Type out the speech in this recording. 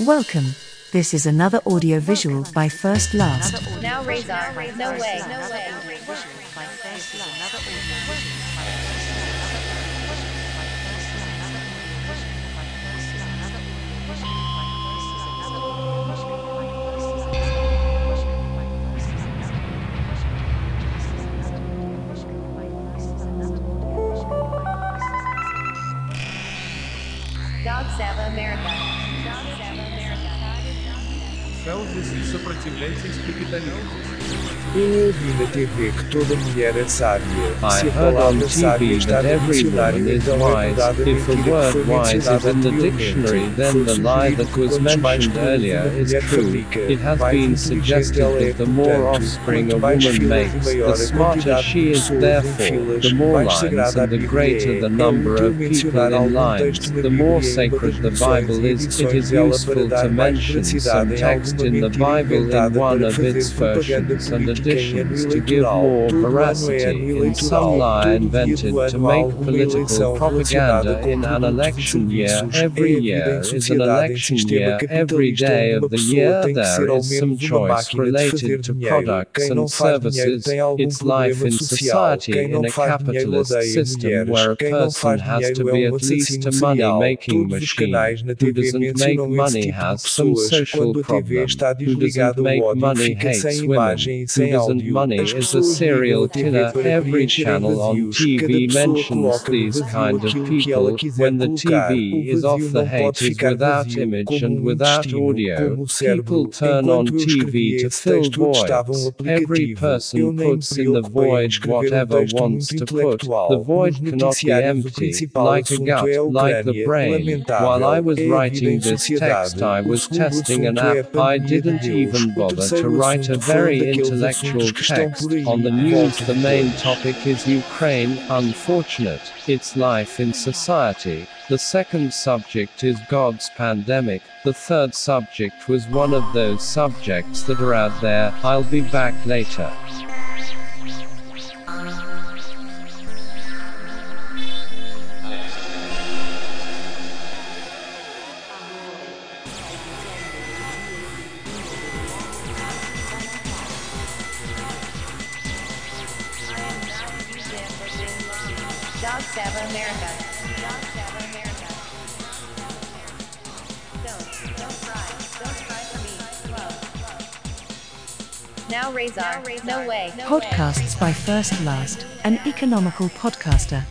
Welcome. This is another audio visual by First Last. Now Razor, no way. No way. Dog Sava America. Dog Sava mulher é sábia. I heard on TV that no every woman is wise. verdade a If the word wise is in the dictionary, then the lie that was mentioned earlier is true. It has been suggested that the more offspring a woman makes, the smarter she is, therefore, the more lines and the greater the number of people mencionar in lines, the more sacred the Bible is, it edições is dela para useful to mention some em alguma in the Bible in one of its versions and additions to give more veracity in some lie invented to make political propaganda in an election year. Every year is an election year. Every day of the year there is some choice related to products and services. It's life in society in a capitalist system where a person has to be at least a money-making machine. Who doesn't make money has some social problem. Está doesn't o make ódio money fica sem women. imagem e sem doesn't áudio. money As is a pessoas a TV killer. para preencherem channel on vazios. TV Cada pessoa mentions coloca no these vazio kind of aquilo que ela people. quiser When the colocar. TV O is off vazio the não pode hate ficar without vazio, image como and um without intestino, audio. como o cérebro. People turn on Enquanto eu TV escrevia to esse fill texto, eu testava um. Every aplicativo. Eu person nem me puts in the preocupei em void escrever um whatever texto wants muito to put. intelectual. The void cannot be noticiários, o empty, principal assunto é a like the Ucrânia. brain. Lamentável. While I was É a vida writing em this sociedade. text, I O was segundo testing an assunto é a app. I didn't even bother to write a very intellectual assuntos que estão text. On the news, the main topic is Ukraine, unfortunate. It's life in society. The second subject is God's pandemic. The third subject was one of those subjects that are out there. I'll be back later. Dog Sava America. America. Don't, don't cry. Don't cry for me. Love. Now Razor, no way. Podcasts by First Last, an economical podcaster.